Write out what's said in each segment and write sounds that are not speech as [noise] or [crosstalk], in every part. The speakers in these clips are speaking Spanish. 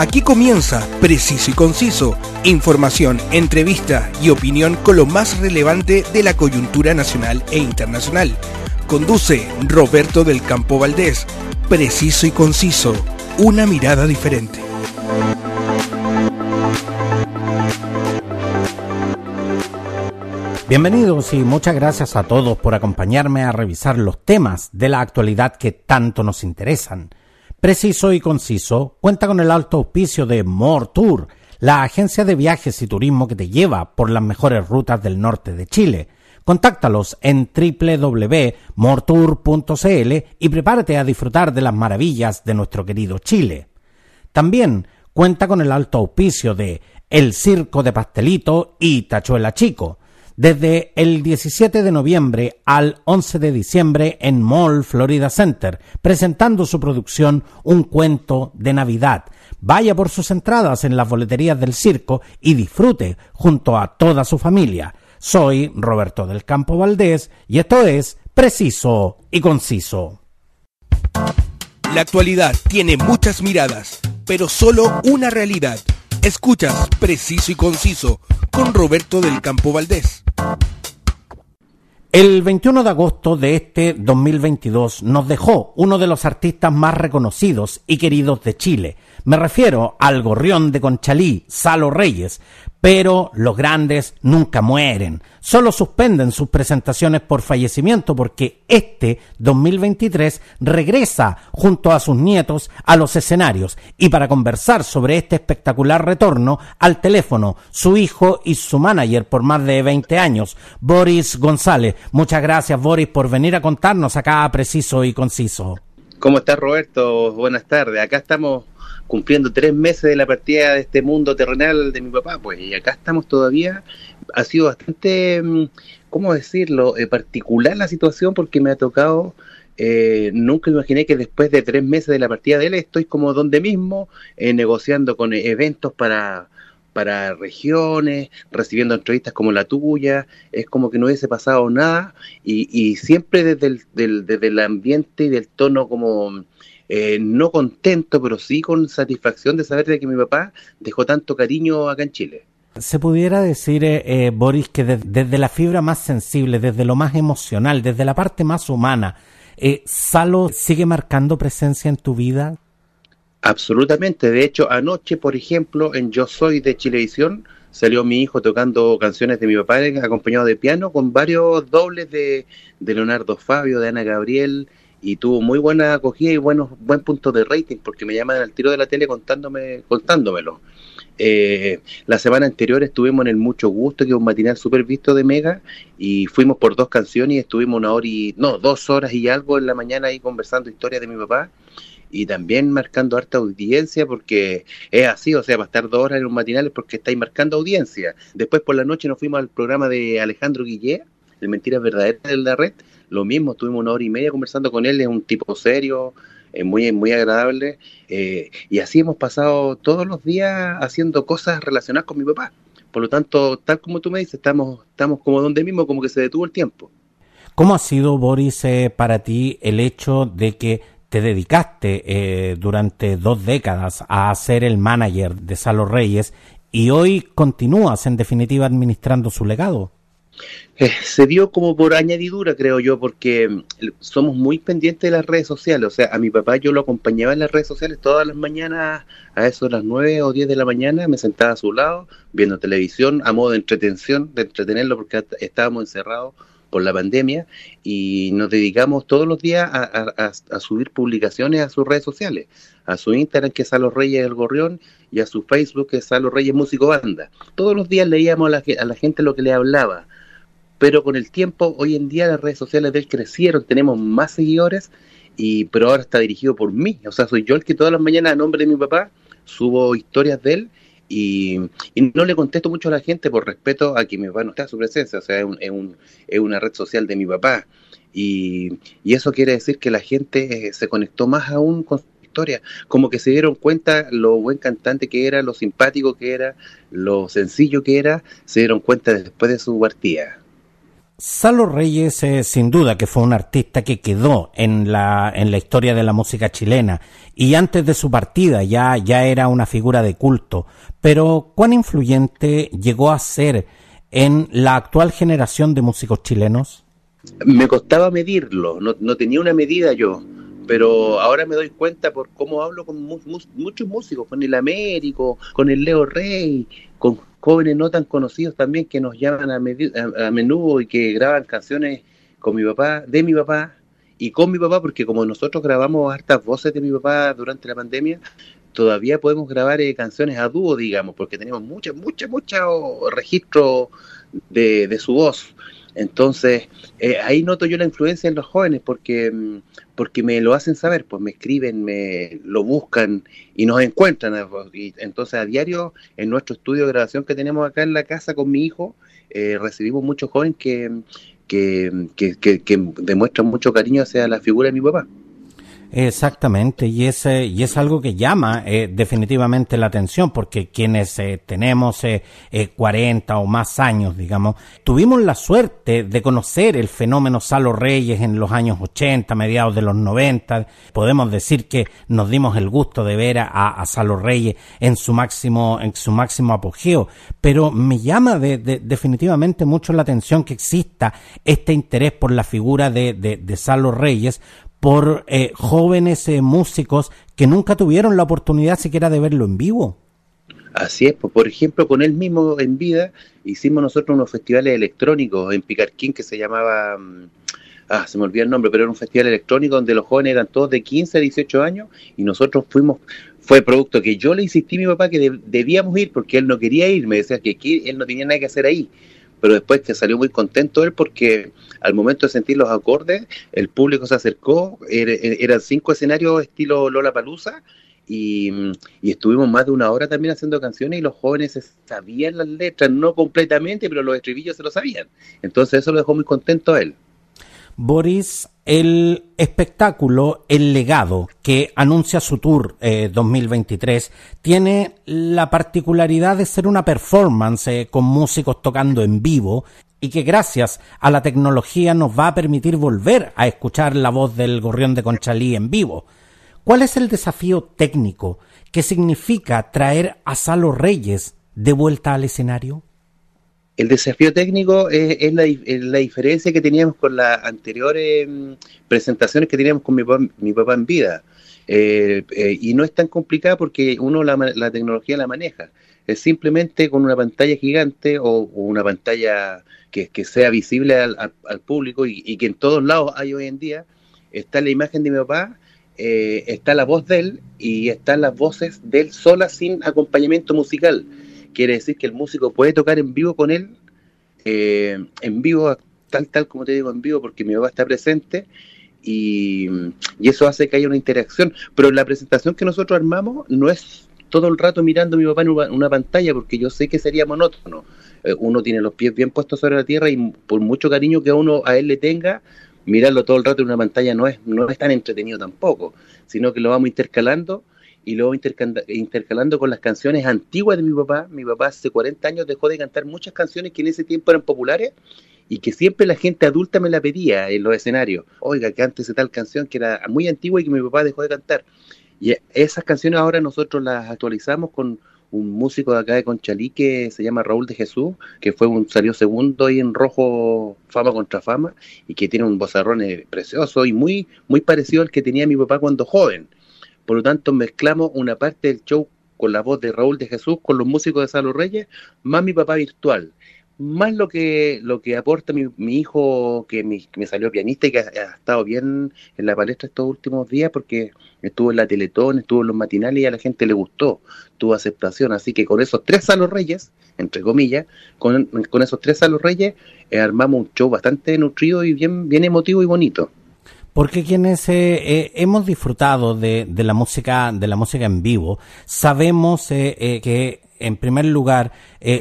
Aquí comienza Preciso y Conciso, información, entrevista y opinión con lo más relevante de la coyuntura nacional e internacional. Conduce Roberto del Campo Valdés. Preciso y Conciso, una mirada diferente. Bienvenidos y muchas gracias a todos por acompañarme a revisar los temas de la actualidad que tanto nos interesan. Preciso y conciso cuenta con el alto auspicio de More Tour, la agencia de viajes y turismo que te lleva por las mejores rutas del norte de Chile. Contáctalos en www.mortour.cl y prepárate a disfrutar de las maravillas de nuestro querido Chile. También cuenta con el alto auspicio de El Circo de Pastelito y Tachuela Chico desde el 17 de noviembre al 11 de diciembre en Mall Florida Center, presentando su producción Un cuento de Navidad. Vaya por sus entradas en las boleterías del circo y disfrute junto a toda su familia. Soy Roberto del Campo Valdés y esto es Preciso y Conciso. La actualidad tiene muchas miradas, pero solo una realidad. Escuchas Preciso y Conciso con Roberto del Campo Valdés. El 21 de agosto de este 2022 nos dejó uno de los artistas más reconocidos y queridos de Chile. Me refiero al gorrión de Conchalí, Salo Reyes, pero los grandes nunca mueren, solo suspenden sus presentaciones por fallecimiento porque este 2023 regresa junto a sus nietos a los escenarios y para conversar sobre este espectacular retorno al teléfono su hijo y su manager por más de 20 años, Boris González. Muchas gracias Boris por venir a contarnos acá preciso y conciso. ¿Cómo estás Roberto? Buenas tardes. Acá estamos cumpliendo tres meses de la partida de este mundo terrenal de mi papá, pues, y acá estamos todavía. Ha sido bastante, mm, ¿cómo decirlo?, eh, particular la situación porque me ha tocado, eh, nunca imaginé que después de tres meses de la partida de él estoy como donde mismo, eh, negociando con eventos para para regiones, recibiendo entrevistas como la tuya, es como que no hubiese pasado nada y, y siempre desde el, del, desde el ambiente y del tono como eh, no contento, pero sí con satisfacción de saber de que mi papá dejó tanto cariño acá en Chile. Se pudiera decir, eh, eh, Boris, que desde la fibra más sensible, desde lo más emocional, desde la parte más humana, ¿Salo sigue marcando presencia en tu vida? Absolutamente. De hecho, anoche, por ejemplo, en Yo Soy de Chilevisión, salió mi hijo tocando canciones de mi papá acompañado de piano con varios dobles de, de Leonardo Fabio, de Ana Gabriel, y tuvo muy buena acogida y buenos buen punto de rating porque me llaman al tiro de la tele contándome contándomelo. Eh, la semana anterior estuvimos en el Mucho Gusto, que es un matinal súper visto de Mega, y fuimos por dos canciones y estuvimos una hora y, no, dos horas y algo en la mañana ahí conversando historias de mi papá y también marcando harta audiencia porque es así, o sea, para estar dos horas en un matinal es porque estáis marcando audiencia. Después por la noche nos fuimos al programa de Alejandro Guillé, de Mentiras Verdaderas de la Red, lo mismo, estuvimos una hora y media conversando con él, es un tipo serio, eh, muy, muy agradable, eh, y así hemos pasado todos los días haciendo cosas relacionadas con mi papá. Por lo tanto, tal como tú me dices, estamos, estamos como donde mismo, como que se detuvo el tiempo. ¿Cómo ha sido, Boris, eh, para ti el hecho de que te dedicaste durante dos décadas a ser el manager de Salo Reyes y hoy continúas, en definitiva, administrando su legado? Eh, se dio como por añadidura, creo yo, porque mm, somos muy pendientes de las redes sociales. O sea, a mi papá yo lo acompañaba en las redes sociales todas las mañanas, a eso de las 9 o 10 de la mañana, me sentaba a su lado, viendo televisión, a modo de entretención, de entretenerlo, porque estábamos encerrados por la pandemia y nos dedicamos todos los días a, subir publicaciones a sus redes sociales, a su Instagram que es Salo Reyes del Gorrión y a su Facebook que es Salo Reyes Músico Banda. Todos los días leíamos a a la gente lo que le hablaba, pero con el tiempo, hoy en día las redes sociales de él crecieron, tenemos más seguidores, y pero ahora está dirigido por mí, o sea, soy yo el que todas las mañanas a nombre de mi papá subo historias de él y, no le contesto mucho a la gente por respeto a que mi papá no está su presencia, o sea, es, un, es, una red social de mi papá. Y, y, eso quiere decir que la gente eh, se conectó más aún con su historia, como que se dieron cuenta lo buen cantante que era, lo simpático que era, lo sencillo que era, se dieron cuenta después de su partida. Salo Reyes, eh, sin duda que fue un artista que quedó en la, en la historia de la música chilena y antes de su partida ya, ya era una figura de culto, pero ¿cuán influyente llegó a ser en la actual generación de músicos chilenos? Me costaba medirlo, no, no tenía una medida yo, pero ahora me doy cuenta por cómo hablo con muchos músicos, con el Américo, con el Leo Rey, con jóvenes no tan conocidos también que nos llaman a, a, menudo y que graban canciones con mi papá, de mi papá y con mi papá, porque como nosotros grabamos hartas voces de mi papá durante la pandemia, todavía podemos grabar eh, canciones a dúo, digamos, porque tenemos muchas, muchas, muchos registros de, de su voz. Entonces, eh, ahí noto yo la influencia en los jóvenes porque, mm, porque me lo hacen saber, pues me escriben, me lo buscan y nos encuentran. Y entonces, a diario, en nuestro estudio de grabación que tenemos acá en la casa con mi hijo, eh, recibimos muchos jóvenes que, que, que, que demuestran mucho cariño hacia la figura de mi papá. Exactamente, y es, y es algo que llama eh, definitivamente la atención, porque quienes eh, tenemos eh, 40 o más años, digamos, tuvimos la suerte de conocer el fenómeno Salo Reyes en los años 80, mediados de los 90. Podemos decir que nos dimos el gusto de ver a, a Salo Reyes en su máximo, en su máximo apogeo, pero me llama de, de, definitivamente mucho la atención que exista este interés por la figura de, de, de Salo Reyes, por eh, jóvenes eh, músicos que nunca tuvieron la oportunidad siquiera de verlo en vivo. Así es, pues, por ejemplo, con él mismo en vida hicimos nosotros unos festivales electrónicos en Picarquín que se llamaba, mm, ah, se me olvidó el nombre, pero era un festival electrónico donde los jóvenes eran todos de 15 a 18 años y nosotros fuimos, fue producto que yo le insistí a mi papá que debíamos ir porque él no quería ir, me decía que él no tenía nada que hacer ahí pero después que salió muy contento él porque al momento de sentir los acordes, el público se acercó, eran cinco escenarios estilo Lola Palusa, y, y, estuvimos más de una hora también haciendo canciones y los jóvenes sabían las letras, no completamente, pero los estribillos se lo sabían. Entonces eso lo dejó muy contento a él. Boris, el espectáculo El Legado, que anuncia su tour 2023, eh, tiene la particularidad de ser una performance eh, con músicos tocando en vivo y que gracias a la tecnología nos va a permitir volver a escuchar la voz del gorrión de Conchalí en vivo. ¿Cuál es el desafío técnico que significa traer a Salo Reyes de vuelta al escenario? El desafío técnico es, la, diferencia que teníamos con las anteriores mm, presentaciones que teníamos con mi papá, en vida. Eh, eh, y no es tan complicada porque uno la, tecnología la maneja. Es simplemente con una pantalla gigante o, una pantalla que, sea visible al, público y, que en todos lados hay hoy en día. Está la imagen de mi papá, eh, está la voz de él y están las voces de él sola sin acompañamiento musical. Quiere decir que el músico puede tocar en vivo con él, eh, en vivo, tal, tal como te digo, en vivo, porque mi papá está presente y, eso hace que haya una interacción. Pero la presentación que nosotros armamos no es todo el rato mirando a mi papá en una, pantalla, porque yo sé que sería monótono. Eh, uno tiene los pies bien puestos sobre la tierra y por mucho cariño que uno a él le tenga, mirarlo todo el rato en una pantalla no es, no es tan entretenido tampoco, sino que lo vamos intercalando y luego intercalando con las canciones antiguas de mi papá. Mi papá hace 40 años dejó de cantar muchas canciones que en ese tiempo eran populares y que siempre la gente adulta me la pedía en los escenarios. Oiga, que antes de tal canción que era muy antigua y que mi papá dejó de cantar. Y esas canciones ahora nosotros las actualizamos con un músico de acá de Conchalí que se llama Raúl de Jesús, que fue un salió segundo ahí en rojo fama contra fama y que tiene un bozarrón precioso y muy muy parecido al que tenía mi papá cuando joven. Por lo tanto, mezclamos una parte del show con la voz de Raúl de Jesús, con los músicos de Salo Reyes, más mi papá virtual, más lo que lo que aporta mi, hijo, que me, salió pianista y que ha, estado bien en la palestra estos últimos días, porque estuvo en la Teletón, estuvo en los matinales y a la gente le gustó, tuvo aceptación. Así que con esos tres Salos Reyes, entre comillas, con, esos tres Salos Reyes, eh, armamos un show bastante nutrido y bien, bien emotivo y bonito. Porque quienes eh, eh, hemos disfrutado de, de, la música, de la música en vivo, sabemos eh, que en primer lugar,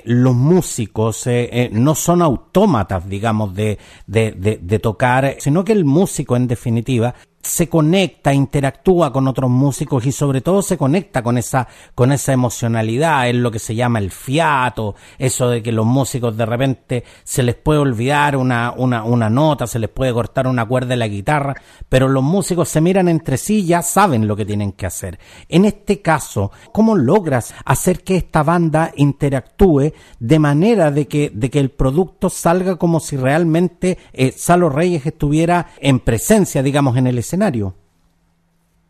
los músicos no son autómatas, digamos, de, de, de, tocar, sino que el músico, en definitiva, se conecta, interactúa con otros músicos y sobre todo se conecta con esa, con esa emocionalidad, es lo que se llama el fiato, eso de que los músicos de repente se les puede olvidar una, una, una nota, se les puede cortar una cuerda de la guitarra, pero los músicos se miran entre sí y ya saben lo que tienen que hacer. En este caso, ¿cómo logras hacer que esta banda interactúe de manera de que, de que el producto salga como si realmente eh, Salo Reyes estuviera en presencia, digamos, en el escenario?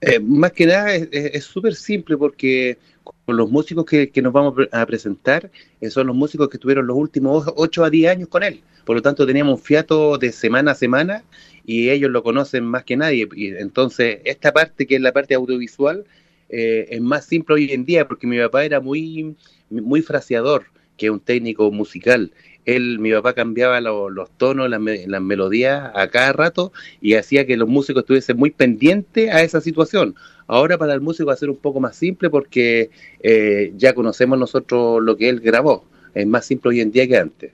Eh, más que nada es súper simple porque con los músicos que, nos vamos a presentar eh, son los músicos que estuvieron los últimos 8 a 10 años con él. Por lo tanto, teníamos un fiato de semana a semana y ellos lo conocen más que nadie. Y entonces, esta parte que es la parte audiovisual eh, es más simple hoy en día porque mi papá era muy, muy fraseador, que es un técnico musical él, mi papá cambiaba los tonos, las, melodías a cada rato y hacía que los músicos estuviesen muy pendientes a esa situación. Ahora para el músico va a ser un poco más simple porque eh, ya conocemos nosotros lo que él grabó. Es más simple hoy en día que antes.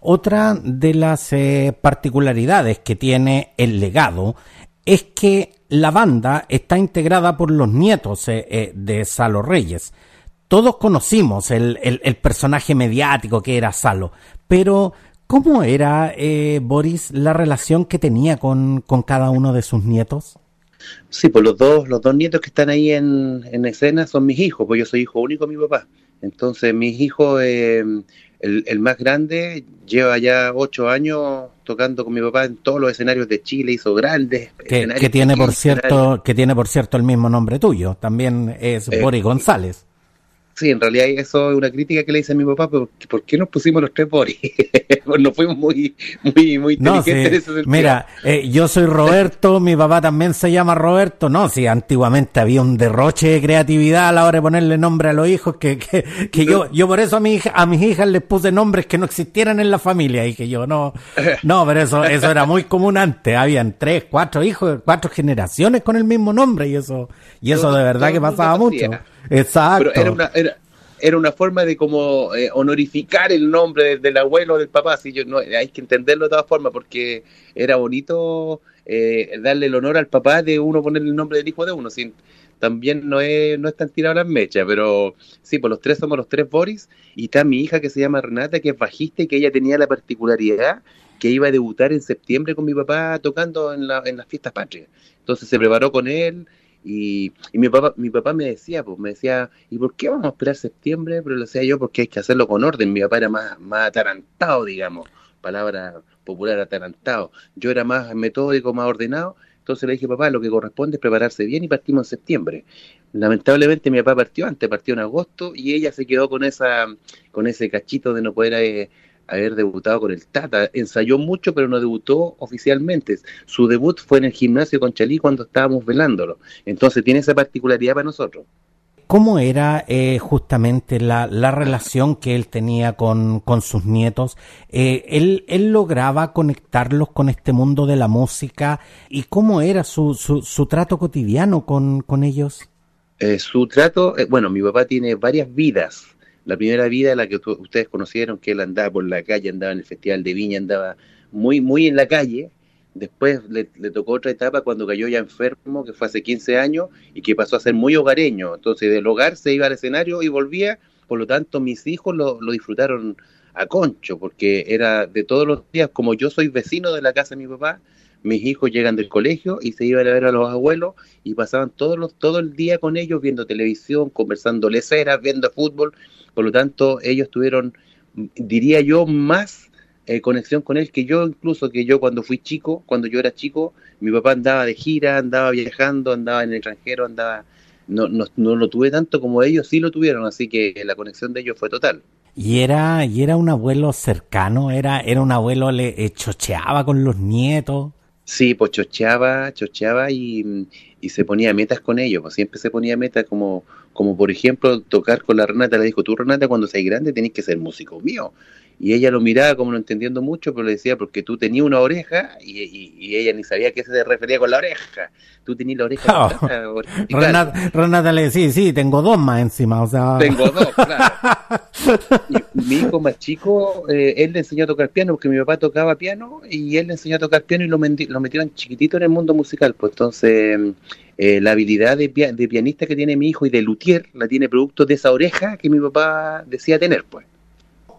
Otra de las eh, particularidades que tiene el legado es que la banda está integrada por los nietos eh, de Salo Reyes todos conocimos el, el, personaje mediático que era Salo, pero ¿cómo era, eh, Boris, la relación que tenía con, con, cada uno de sus nietos? Sí, pues los dos, los dos nietos que están ahí en, en escena son mis hijos, pues yo soy hijo único de mi papá. Entonces, mis hijos, eh, el, el, más grande, lleva ya ocho años tocando con mi papá en todos los escenarios de Chile, hizo grandes que, que tiene por cierto Que tiene, por cierto, el mismo nombre tuyo, también es eh, Boris González. Sí, en realidad eso es una crítica que le hice a mi papá, pero ¿por qué nos pusimos los tres Boris? [laughs] pues no fuimos muy, muy, muy inteligentes no, Mira, eh, yo soy Roberto, mi papá también se llama Roberto. No, sí, antiguamente había un derroche de creatividad a la hora de ponerle nombre a los hijos, que, que, que yo, yo por eso a, mi hija, a mis hijas les puse nombres que no existieran en la familia. Y que yo no, no, pero eso, eso era muy común antes. Habían tres, cuatro hijos, cuatro generaciones con el mismo nombre y eso, y eso de verdad que pasaba mucho. Exacto. Pero era una, era, era una forma de como eh, honorificar el nombre del, abuelo o del papá. Así yo, no, hay que entenderlo de todas formas porque era bonito eh, darle el honor al papá de uno poner el nombre del hijo de uno. Sin, también no es, no es tan tirado las mechas, pero sí, pues los tres somos los tres Boris y está mi hija que se llama Renata, que es bajista y que ella tenía la particularidad que iba a debutar en septiembre con mi papá tocando en, la, en las fiestas patrias. Entonces se preparó con él, y, mi papá mi papá me decía, pues me decía, ¿y por qué vamos a esperar septiembre? Pero lo decía yo porque hay que hacerlo con orden. Mi papá era más, más atarantado, digamos, palabra popular, atarantado. Yo era más metódico, más ordenado. Entonces le dije, papá, lo que corresponde es prepararse bien y partimos en septiembre. Lamentablemente mi papá partió antes, partió en agosto y ella se quedó con esa con ese cachito de no poder eh, haber debutado con el Tata. Ensayó mucho, pero no debutó oficialmente. Su debut fue en el gimnasio con Chalí cuando estábamos velándolo. Entonces tiene esa particularidad para nosotros. ¿Cómo era eh, justamente la, la, relación que él tenía con, con sus nietos? Eh, él, él, lograba conectarlos con este mundo de la música? ¿Y cómo era su, su, su trato cotidiano con, con ellos? Eh, su trato, eh, bueno, mi papá tiene varias vidas. La primera vida, la que ustedes conocieron, que él andaba por la calle, andaba en el Festival de Viña, andaba muy, muy en la calle. Después le, tocó otra etapa cuando cayó ya enfermo, que fue hace 15 años, y que pasó a ser muy hogareño. Entonces, del hogar se iba al escenario y volvía. Por lo tanto, mis hijos lo, lo disfrutaron a concho, porque era de todos los días, como yo soy vecino de la casa de mi papá, mis hijos llegan del colegio y se iban a ver a los abuelos y pasaban todos los, todo el día con ellos viendo televisión, conversando leceras, viendo fútbol. Por lo tanto, ellos tuvieron, diría yo, más eh, conexión con él que yo, incluso que yo cuando fui chico, cuando yo era chico, mi papá andaba de gira, andaba viajando, andaba en el extranjero, andaba... No, no, no lo tuve tanto como ellos sí lo tuvieron, así que la conexión de ellos fue total. Y era, y era un abuelo cercano, era, era un abuelo le eh, chocheaba con los nietos. Sí, pues chocheaba, chocheaba y, y, se ponía metas con ellos, pues siempre se ponía metas como, como por ejemplo tocar con la Renata, le dijo, tú Renata cuando seas grande tenés que ser músico mío. Y ella lo miraba como no entendiendo mucho, pero le decía, porque tú tenías una oreja y, ella ni sabía a qué se refería con la oreja. Tú tenías la oreja. Oh. [laughs] Renata, le decía, sí, tengo dos más encima, o sea... Tengo dos, claro. [laughs] mi hijo más chico, eh, él le enseñó a tocar piano, porque mi papá tocaba piano, y él le enseñó a tocar piano y lo, lo metieron chiquitito en el mundo musical. Pues entonces, eh, la habilidad de, de pianista que tiene mi hijo y de luthier la tiene producto de esa oreja que mi papá decía tener, pues.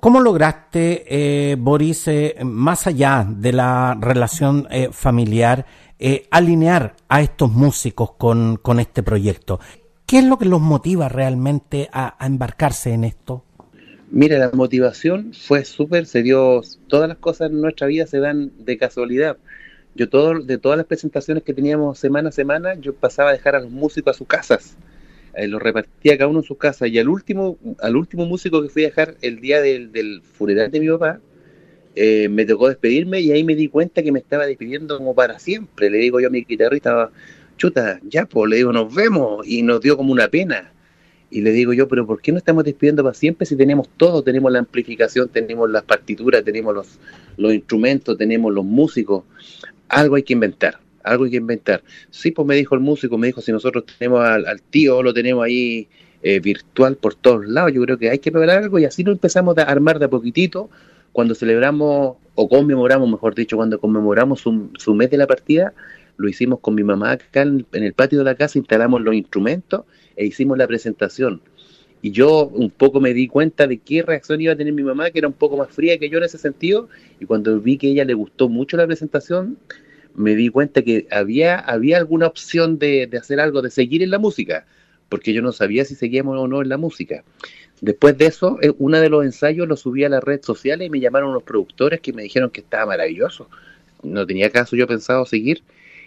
¿Cómo lograste, eh, Boris, eh, más allá de la relación eh, familiar, alinear a estos músicos con, este proyecto? ¿Qué es lo que los motiva realmente a, embarcarse en esto? Mira, la motivación fue súper, se dio, todas las cosas en nuestra vida se dan de casualidad. Yo todo, de todas las presentaciones que teníamos semana a semana, yo pasaba a dejar a los músicos a sus casas eh, lo repartía cada uno en su casa y al último al último músico que fui a dejar el día del, funeral de mi papá eh, me tocó despedirme y ahí me di cuenta que me estaba despidiendo como para siempre. Le digo yo a mi guitarrista chuta ya pues le digo nos vemos y nos dio como una pena. Y le digo yo pero ¿por qué no estamos despidiendo para siempre si tenemos todo tenemos la amplificación tenemos las partituras tenemos los los instrumentos tenemos los músicos. Algo hay que inventar algo hay que inventar. Sí, pues me dijo el músico, me dijo, si nosotros tenemos al, tío, lo tenemos ahí eh, virtual por todos lados, yo creo que hay que preparar algo y así lo empezamos a armar de a poquitito. Cuando celebramos, o conmemoramos, mejor dicho, cuando conmemoramos su, mes de la partida, lo hicimos con mi mamá acá en, el patio de la casa, instalamos los instrumentos e hicimos la presentación. Y yo un poco me di cuenta de qué reacción iba a tener mi mamá, que era un poco más fría que yo en ese sentido, y cuando vi que a ella le gustó mucho la presentación, me di cuenta que había, había alguna opción de, hacer algo, de seguir en la música, porque yo no sabía si seguíamos o no en la música. Después de eso, eh, uno de los ensayos lo subí a las redes sociales y me llamaron unos productores que me dijeron que estaba maravilloso. No tenía caso yo pensado seguir,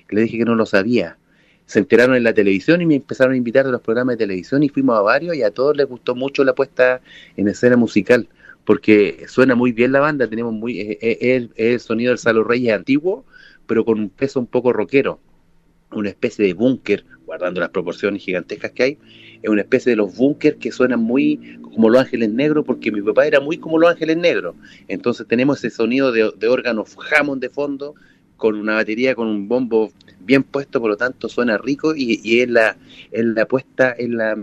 le dije que no lo sabía. Se enteraron en la televisión y me empezaron a invitar a los programas de televisión y fuimos a varios y a todos les gustó mucho la puesta en escena musical porque suena muy bien la banda, tenemos muy eh, eh, el, sonido del Salo Reyes antiguo, pero con un peso un poco rockero, una especie de búnker, guardando las proporciones gigantescas que hay, es una especie de los búnker que suenan muy como los ángeles negros, porque mi papá era muy como los ángeles negros. Entonces tenemos ese sonido de, de órgano Hammond de fondo, con una batería, con un bombo bien puesto, por lo tanto suena rico y, es, la, es la puesta, en la,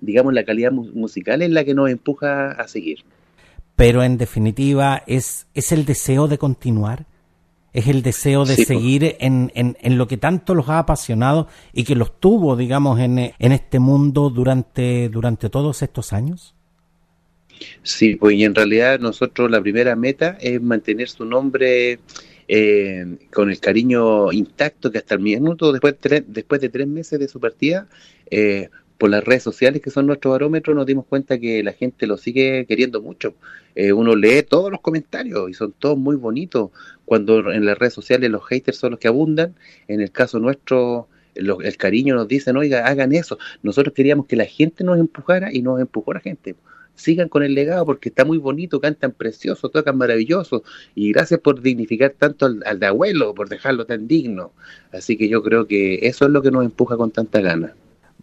digamos, la calidad musical es la que nos empuja a seguir. Pero en definitiva, ¿es, es el deseo de continuar? Es el deseo de seguir en, en, lo que tanto los ha apasionado y que los tuvo, digamos, en, en este mundo durante, durante todos estos años? Sí, pues y en realidad nosotros la primera meta es mantener su nombre eh, con el cariño intacto que hasta el minuto, después de, después de tres meses de su partida, eh, por las redes sociales que son nuestro barómetro nos dimos cuenta que la gente lo sigue queriendo mucho. Eh, uno lee todos los comentarios y son todos muy bonitos. Cuando en las redes sociales los haters son los que abundan, en el caso nuestro el cariño nos dicen, oiga, hagan eso. Nosotros queríamos que la gente nos empujara y nos empujó la gente. Sigan con el legado porque está muy bonito, cantan precioso, tocan maravilloso y gracias por dignificar tanto al, al de abuelo, por dejarlo tan digno. Así que yo creo que eso es lo que nos empuja con tanta gana.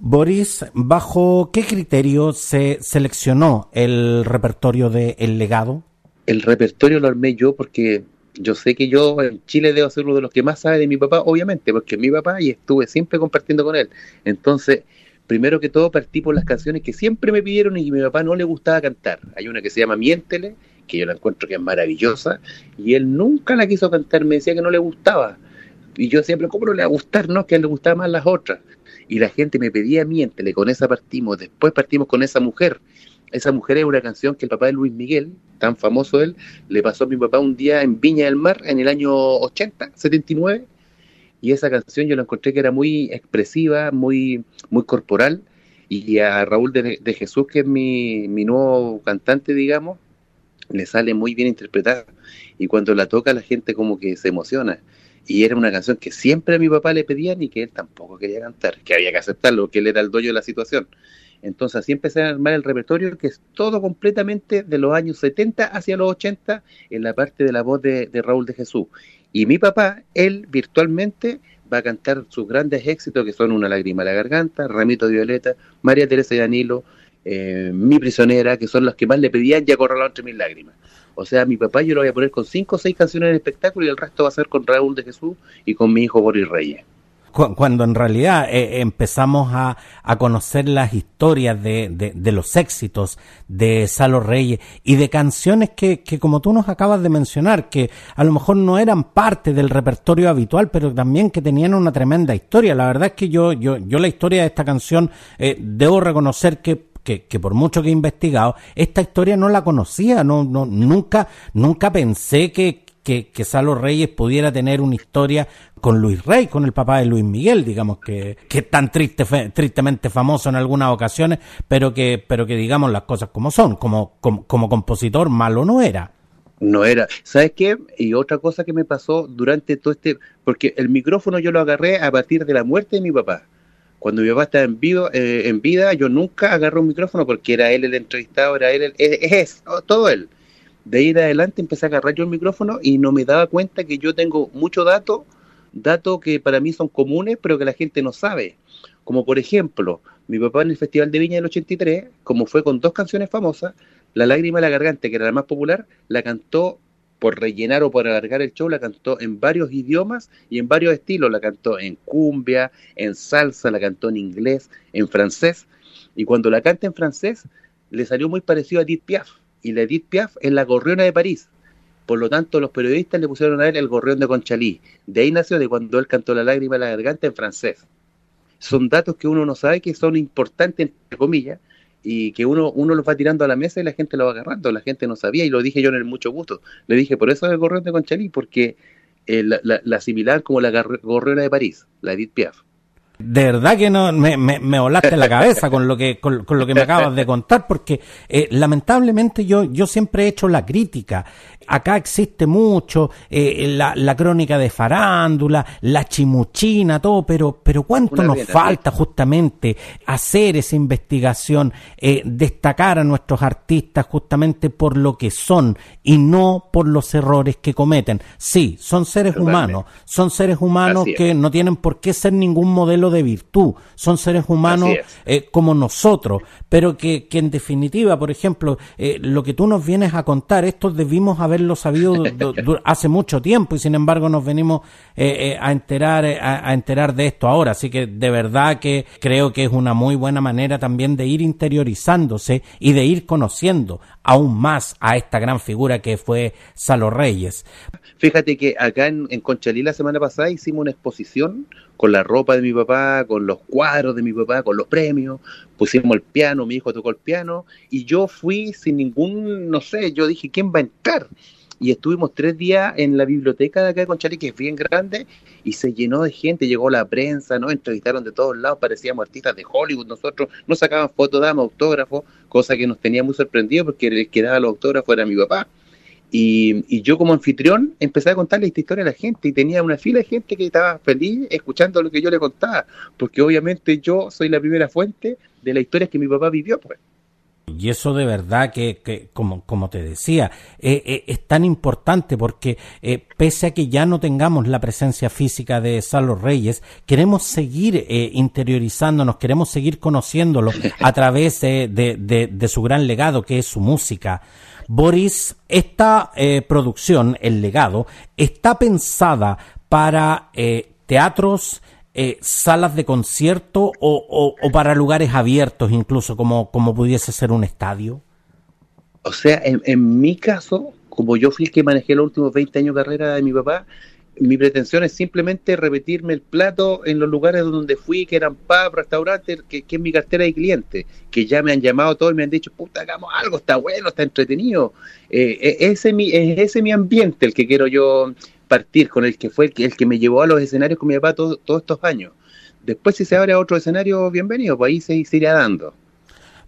Boris, ¿bajo qué criterio se seleccionó el repertorio de El Legado? El repertorio lo armé yo porque yo sé que yo en Chile debo ser uno de los que más sabe de mi papá, obviamente, porque es mi papá y estuve siempre compartiendo con él. Entonces, primero que todo partí por las canciones que siempre me pidieron y que mi papá no le gustaba cantar. Hay una que se llama Miéntele, que yo la encuentro que es maravillosa, y él nunca la quiso cantar, me decía que no le gustaba. Y yo siempre, ¿cómo no le va a gustar? No, que a él le gustaban más las otras y la gente me pedía miéntele, con esa partimos, después partimos con esa mujer. Esa mujer es una canción que el papá de Luis Miguel, tan famoso él, le pasó a mi papá un día en Viña del Mar en el año 80, 79, y esa canción yo la encontré que era muy expresiva, muy, muy corporal, y a Raúl de, Jesús, que es mi, mi nuevo cantante, digamos, le sale muy bien interpretada, y cuando la toca la gente como que se emociona y era una canción que siempre a mi papá le pedían y que él tampoco quería cantar, que había que aceptarlo, que él era el dueño de la situación. Entonces así empecé a armar el repertorio, que es todo completamente de los años 70 hacia los 80, en la parte de la voz de, Raúl de Jesús. Y mi papá, él virtualmente va a cantar sus grandes éxitos, que son Una lágrima a la garganta, Ramito de Violeta, María Teresa de Danilo, eh, Mi prisionera, que son los que más le pedían y acorralado entre mis lágrimas. O sea, mi papá yo lo voy a poner con cinco o seis canciones de espectáculo y el resto va a ser con Raúl de Jesús y con mi hijo Boris Reyes cuando en realidad eh, empezamos a, conocer las historias de, los éxitos de Salo Reyes y de canciones que, que, como tú nos acabas de mencionar, que a lo mejor no eran parte del repertorio habitual, pero también que tenían una tremenda historia. La verdad es que yo, yo, yo la historia de esta canción eh, debo reconocer que que, por mucho que he investigado, esta historia no la conocía, no, no, nunca, nunca pensé que, que, que Salo Reyes pudiera tener una historia con Luis Rey, con el papá de Luis Miguel, digamos, que, que es tan triste, tristemente famoso en algunas ocasiones, pero que, pero que digamos las cosas como son, como, como, como compositor malo no era. No era. ¿Sabes qué? Y otra cosa que me pasó durante todo este... Porque el micrófono yo lo agarré a partir de la muerte de mi papá. Cuando mi papá estaba en, vivo, eh, en vida, yo nunca agarré un micrófono porque era él el entrevistado, era él, el, es, todo él. De ahí en adelante empecé a agarrar yo el micrófono y no me daba cuenta que yo tengo mucho dato, datos que para mí son comunes, pero que la gente no sabe. Como por ejemplo, mi papá en el Festival de Viña del 83, como fue con dos canciones famosas, La lágrima de la garganta, que era la más popular, la cantó por rellenar o por alargar el show, la cantó en varios idiomas y en varios estilos. La cantó en cumbia, en salsa, la cantó en inglés, en francés. Y cuando la canta en francés, le salió muy parecido a Edith Piaf y la Edith Piaf es la gorriona de París. Por lo tanto, los periodistas le pusieron a él el gorrión de Conchalí. De ahí nació de cuando él cantó La lágrima de la garganta en francés. Son datos que uno no sabe que son importantes, entre comillas, y que uno, uno los va tirando a la mesa y la gente lo va agarrando. La gente no sabía y lo dije yo en mucho gusto. Le dije, por eso es el gorrión de Conchalí, porque eh, la, la, similar como la gorriona de París, la Edith Piaf. De verdad que no me, me, me volaste la cabeza con lo que con, lo que me acabas de contar, porque eh, lamentablemente yo yo siempre he hecho la crítica. Acá existe mucho, eh, la, la, crónica de farándula, la chimuchina, todo, pero, pero ¿cuánto nos falta justamente hacer esa investigación, eh, destacar a nuestros artistas justamente por lo que son y no por los errores que cometen? Sí, son seres humanos, son seres humanos que no tienen por qué ser ningún modelo de virtud, son seres humanos eh, como nosotros, pero que, que en definitiva, por ejemplo, eh, lo que tú nos vienes a contar, esto debimos haber lo sabido [laughs] hace mucho tiempo y sin embargo nos venimos eh, eh, a enterar eh, a, enterar de esto ahora. Así que de verdad que creo que es una muy buena manera también de ir interiorizándose y de ir conociendo aún más a esta gran figura que fue Salo Reyes. Fíjate que acá en, en Conchalí la semana pasada hicimos una exposición con la ropa de mi papá, con los cuadros de mi papá, con los premios, pusimos el piano, mi hijo tocó el piano, y yo fui sin ningún, no sé, yo dije, ¿quién va a entrar? y estuvimos tres días en la biblioteca de acá de Conchalí, que es bien grande, y se llenó de gente, llegó la prensa, ¿no? Entrevistaron de todos lados, parecíamos artistas de Hollywood, nosotros nos sacaban fotos, dábamos autógrafos, cosa que nos tenía muy sorprendido porque el que daba los autógrafos era mi papá. Y, yo como anfitrión empecé a contarle esta historia a la gente y tenía una fila de gente que estaba feliz escuchando lo que yo le contaba, porque obviamente yo soy la primera fuente de la historia que mi papá vivió, pues. Y eso de verdad que, como, como te decía, eh, eh, es tan importante porque eh, pese a que ya no tengamos la presencia física de Salo Reyes, queremos seguir interiorizándonos, queremos seguir conociéndolo a través de, de, su gran legado que es su música. Boris, esta producción, El legado, está pensada para teatros, eh, salas de concierto o, para lugares abiertos incluso, como, como pudiese ser un estadio? O sea, en, mi caso, como yo fui el que manejé los últimos 20 años de carrera de mi papá, mi pretensión es simplemente repetirme el plato en los lugares donde fui, que eran pubs, restaurantes, que, es mi cartera de clientes, que ya me han llamado todos y me han dicho, puta, hagamos algo, está bueno, está entretenido. Eh, e, ese, mi, es ese mi ambiente el que quiero yo partir, con el que fue el que, el que me llevó a los escenarios con mi papá todos estos años. Después si se abre a otro escenario, bienvenido, pues ahí se, iría dando.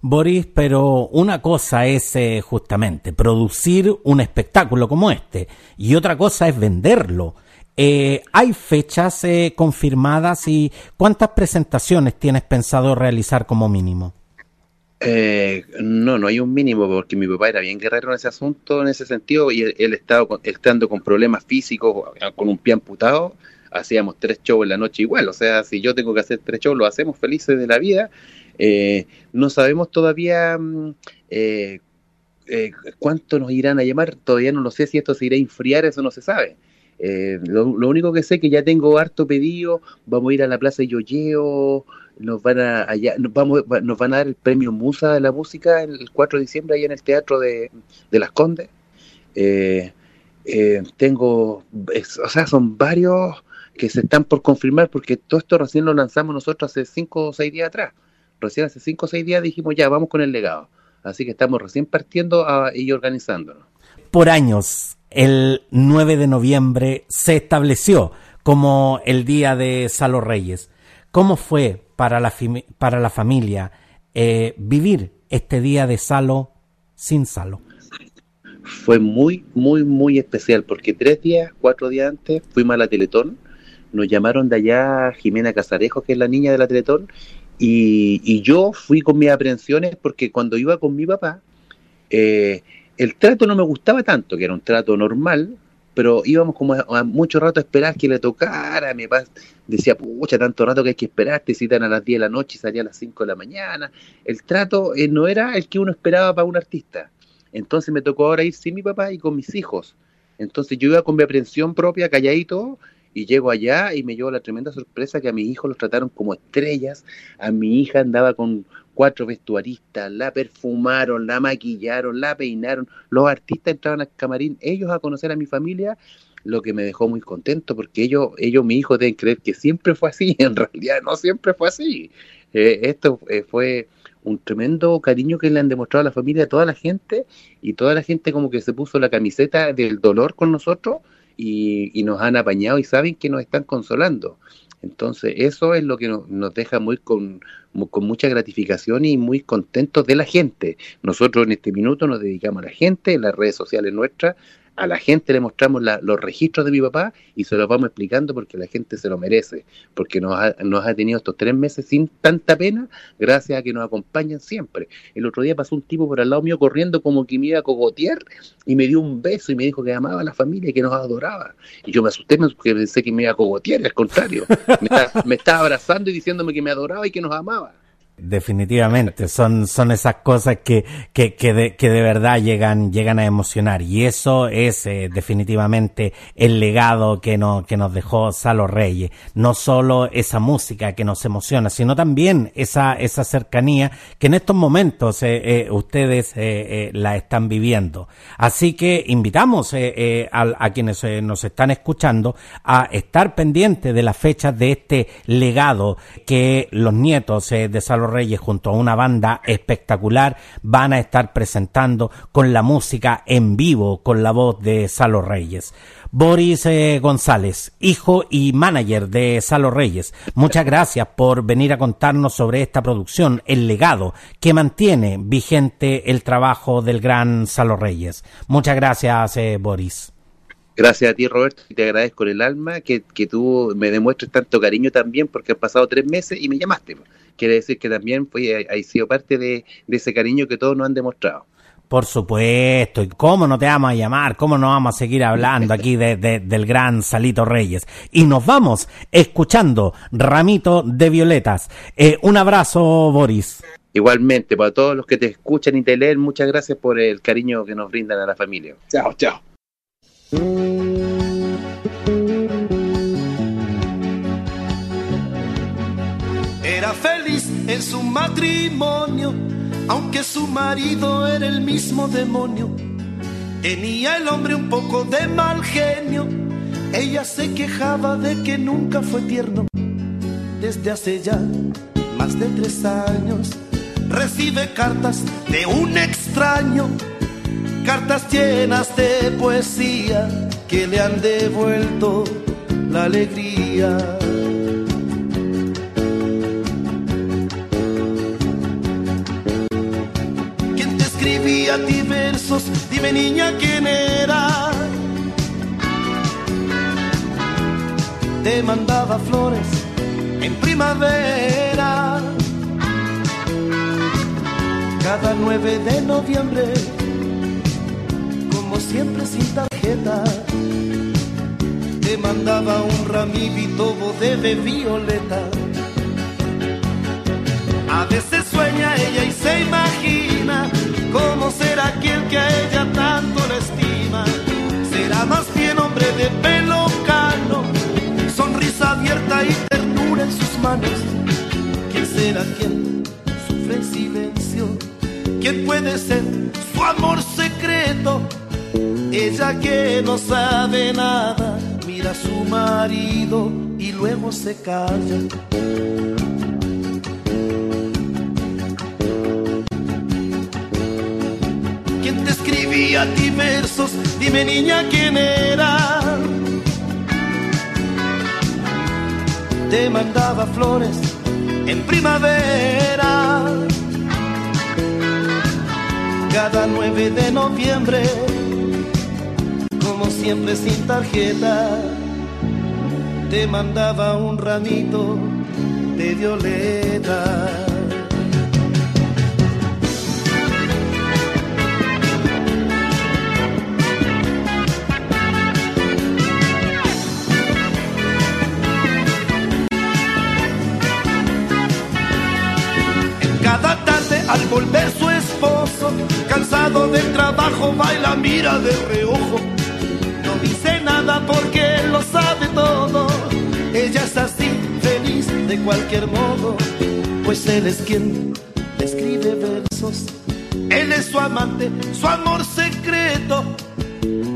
Boris, pero una cosa es eh, justamente producir un espectáculo como este y otra cosa es venderlo. Eh, ¿Hay fechas eh, confirmadas y cuántas presentaciones tienes pensado realizar como mínimo? Eh, no, no hay un mínimo porque mi papá era bien guerrero en ese asunto, en ese sentido, y él, estaba estando con problemas físicos, con un pie amputado, hacíamos tres shows en la noche igual, o sea, si yo tengo que hacer tres shows, lo hacemos felices de la vida. Eh, no sabemos todavía mm, eh, eh, ¿cuánto nos irán a llamar? Todavía no lo sé si esto se irá a enfriar, eso no se sabe. Eh, lo, único que sé es que ya tengo harto pedido, vamos a ir a la Plaza Yoyeo, nos van a allá, nos vamos, nos van a dar el premio Musa de la música el 4 de diciembre ahí en el Teatro de, Las Condes. Eh, tengo, o sea, son varios que se están por confirmar porque todo esto recién lo lanzamos nosotros hace 5 o 6 días atrás. Recién hace 5 o 6 días dijimos ya, vamos con el legado. Así que estamos recién partiendo y organizándonos. Por años, el 9 de noviembre se estableció como el Día de Salo Reyes. ¿Cómo fue para la, para la familia eh, vivir este día de Salo sin Salo? Fue muy, muy, muy especial porque tres días, cuatro días antes fuimos a la Teletón, nos llamaron de allá Jimena Casarejo, que es la niña de la Teletón, y, yo fui con mis aprensiones porque cuando iba con mi papá, eh, el trato no me gustaba tanto, que era un trato normal, pero íbamos como a, mucho rato a esperar que le tocara. Mi papá decía, pucha, tanto rato que hay que esperar, te citan a las 10 de la noche y salía a las 5 de la mañana. El trato eh, no era el que uno esperaba para un artista. Entonces me tocó ahora ir sin mi papá y con mis hijos. Entonces yo iba con mi aprensión propia, calladito, y llego allá y me llevo la tremenda sorpresa que a mis hijos los trataron como estrellas. A mi hija andaba con cuatro vestuaristas, la perfumaron, la maquillaron, la peinaron. Los artistas entraban al camarín, ellos a conocer a mi familia, lo que me dejó muy contento porque ellos, ellos mi hijo deben creer que siempre fue así. [laughs] En realidad no siempre fue así. Eh, esto eh, fue un tremendo cariño que le han demostrado a la familia, a toda la gente, y toda la gente como que se puso la camiseta del dolor con nosotros y, nos han apañado y saben que nos están consolando. Entonces, eso es lo que nos, deja muy con, con mucha gratificación y muy contentos de la gente. Nosotros en este minuto nos dedicamos a la gente, en las redes sociales nuestras, a la gente le mostramos los registros de mi papá y se los vamos explicando porque la gente se lo merece, porque nos ha, nos ha tenido estos tres meses sin tanta pena, gracias a que nos acompañan siempre. El otro día pasó un tipo por al lado mío corriendo como que me iba a y me dio un beso y me dijo que amaba a la familia y que nos adoraba. Y yo me asusté porque pensé que me iba a al contrario, me estaba abrazando y diciéndome que me adoraba y que nos amaba. Definitivamente, son, son esas cosas que, que, que, de, que de verdad llegan, llegan a emocionar y eso es eh, definitivamente el legado que, no, que nos dejó Salo Reyes. No solo esa música que nos emociona, sino también esa, esa cercanía que en estos momentos eh, eh, ustedes la están viviendo. Así que invitamos a, a, quienes nos están escuchando a estar pendientes de las fechas de este legado que los nietos de Salo Reyes junto a una banda espectacular van a estar presentando con la música en vivo con la voz de Salo Reyes. Boris eh, González, hijo y manager de Salo Reyes, muchas gracias por venir a contarnos sobre esta producción, el legado que mantiene vigente el trabajo del gran Salo Reyes. Muchas gracias, eh, Boris. Gracias a ti, Roberto, y te agradezco el alma que, que tú me demuestres tanto cariño también, porque han pasado tres meses y me llamaste. Quiere decir que también fue, ha sido parte de, ese cariño que todos nos han demostrado. Por supuesto, y cómo no te vamos a llamar, cómo no vamos a seguir hablando aquí de, del gran Salito Reyes. Y nos vamos escuchando Ramito de Violetas. Eh, un abrazo, Boris. Igualmente, para todos los que te escuchan y te leen, muchas gracias por el cariño que nos brindan a la familia. Chao, chao. Feliz en su matrimonio, aunque su marido era el mismo demonio. Tenía el hombre un poco de mal genio, ella se quejaba de que nunca fue tierno. Desde hace ya más de tres años recibe cartas de un extraño cartas llenas de poesía que le han devuelto la alegría. Escribía a ti versos? Dime niña quién era. Te mandaba flores en primavera. Cada 9 de noviembre siempre sin tarjeta. Te mandaba un ramito de violeta. A veces sueña ella y se imagina cómo será aquel que a ella tanto la estima. Será más bien hombre de pelo cano, sonrisa abierta y ternura en sus manos. ¿Quién será quien sufre en silencio? ¿Quién puede ser su amor secreto? Ella que no sabe nada, mira a su marido y luego se calla. Te escribía a ti versos? Dime niña quién era. Te mandaba flores en primavera. Cada 9 de noviembre como siempre sin tarjeta, te mandaba un ramito de violeta. Al volver su esposo, cansado del trabajo, baila, mira de reojo no dice nada porque él lo sabe todo. Ella es así, feliz de cualquier modo, pues él es quien escribe versos. Él es su amante, su amor secreto.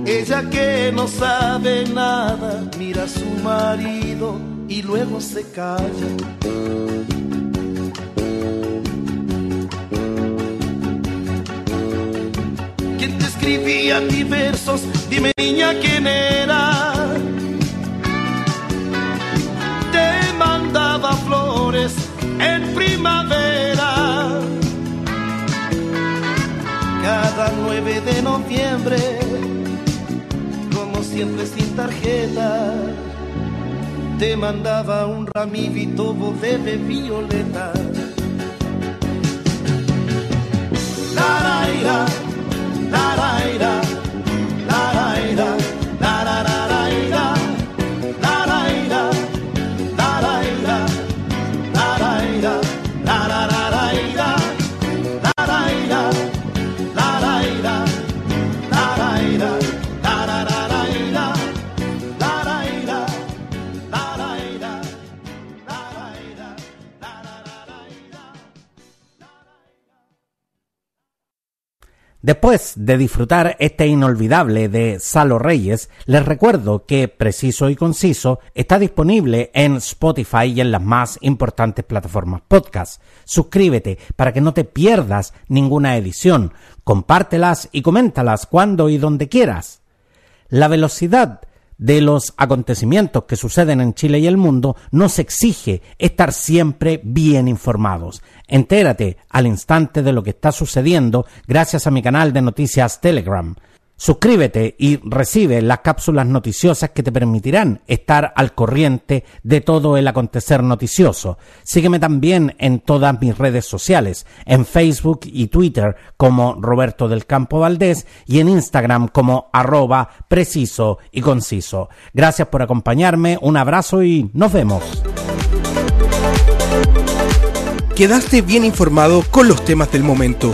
Ella que no sabe nada, mira a su marido y luego se calla. ¿Quién te escribía a ti versos? Dime niña quién era. Te mandaba flores en primavera. Cada 9 de noviembre, como siempre sin tarjeta, te mandaba un ramito de violeta. La la Navidad. Después de disfrutar este inolvidable de Salo Reyes, les recuerdo que Preciso y Conciso está disponible en Spotify y en las más importantes plataformas podcast. Suscríbete para que no te pierdas ninguna edición, compártelas y coméntalas cuando y donde quieras. La velocidad de los acontecimientos que suceden en Chile y el mundo nos exige estar siempre bien informados. Entérate al instante de lo que está sucediendo gracias a mi canal de noticias Telegram. Suscríbete y recibe las cápsulas noticiosas que te permitirán estar al corriente de todo el acontecer noticioso. Sígueme también en todas mis redes sociales, en Facebook y Twitter como Roberto del Campo Valdés y en Instagram como arroba preciso y conciso. Gracias por acompañarme, un abrazo y nos vemos. Quedaste bien informado con los temas del momento.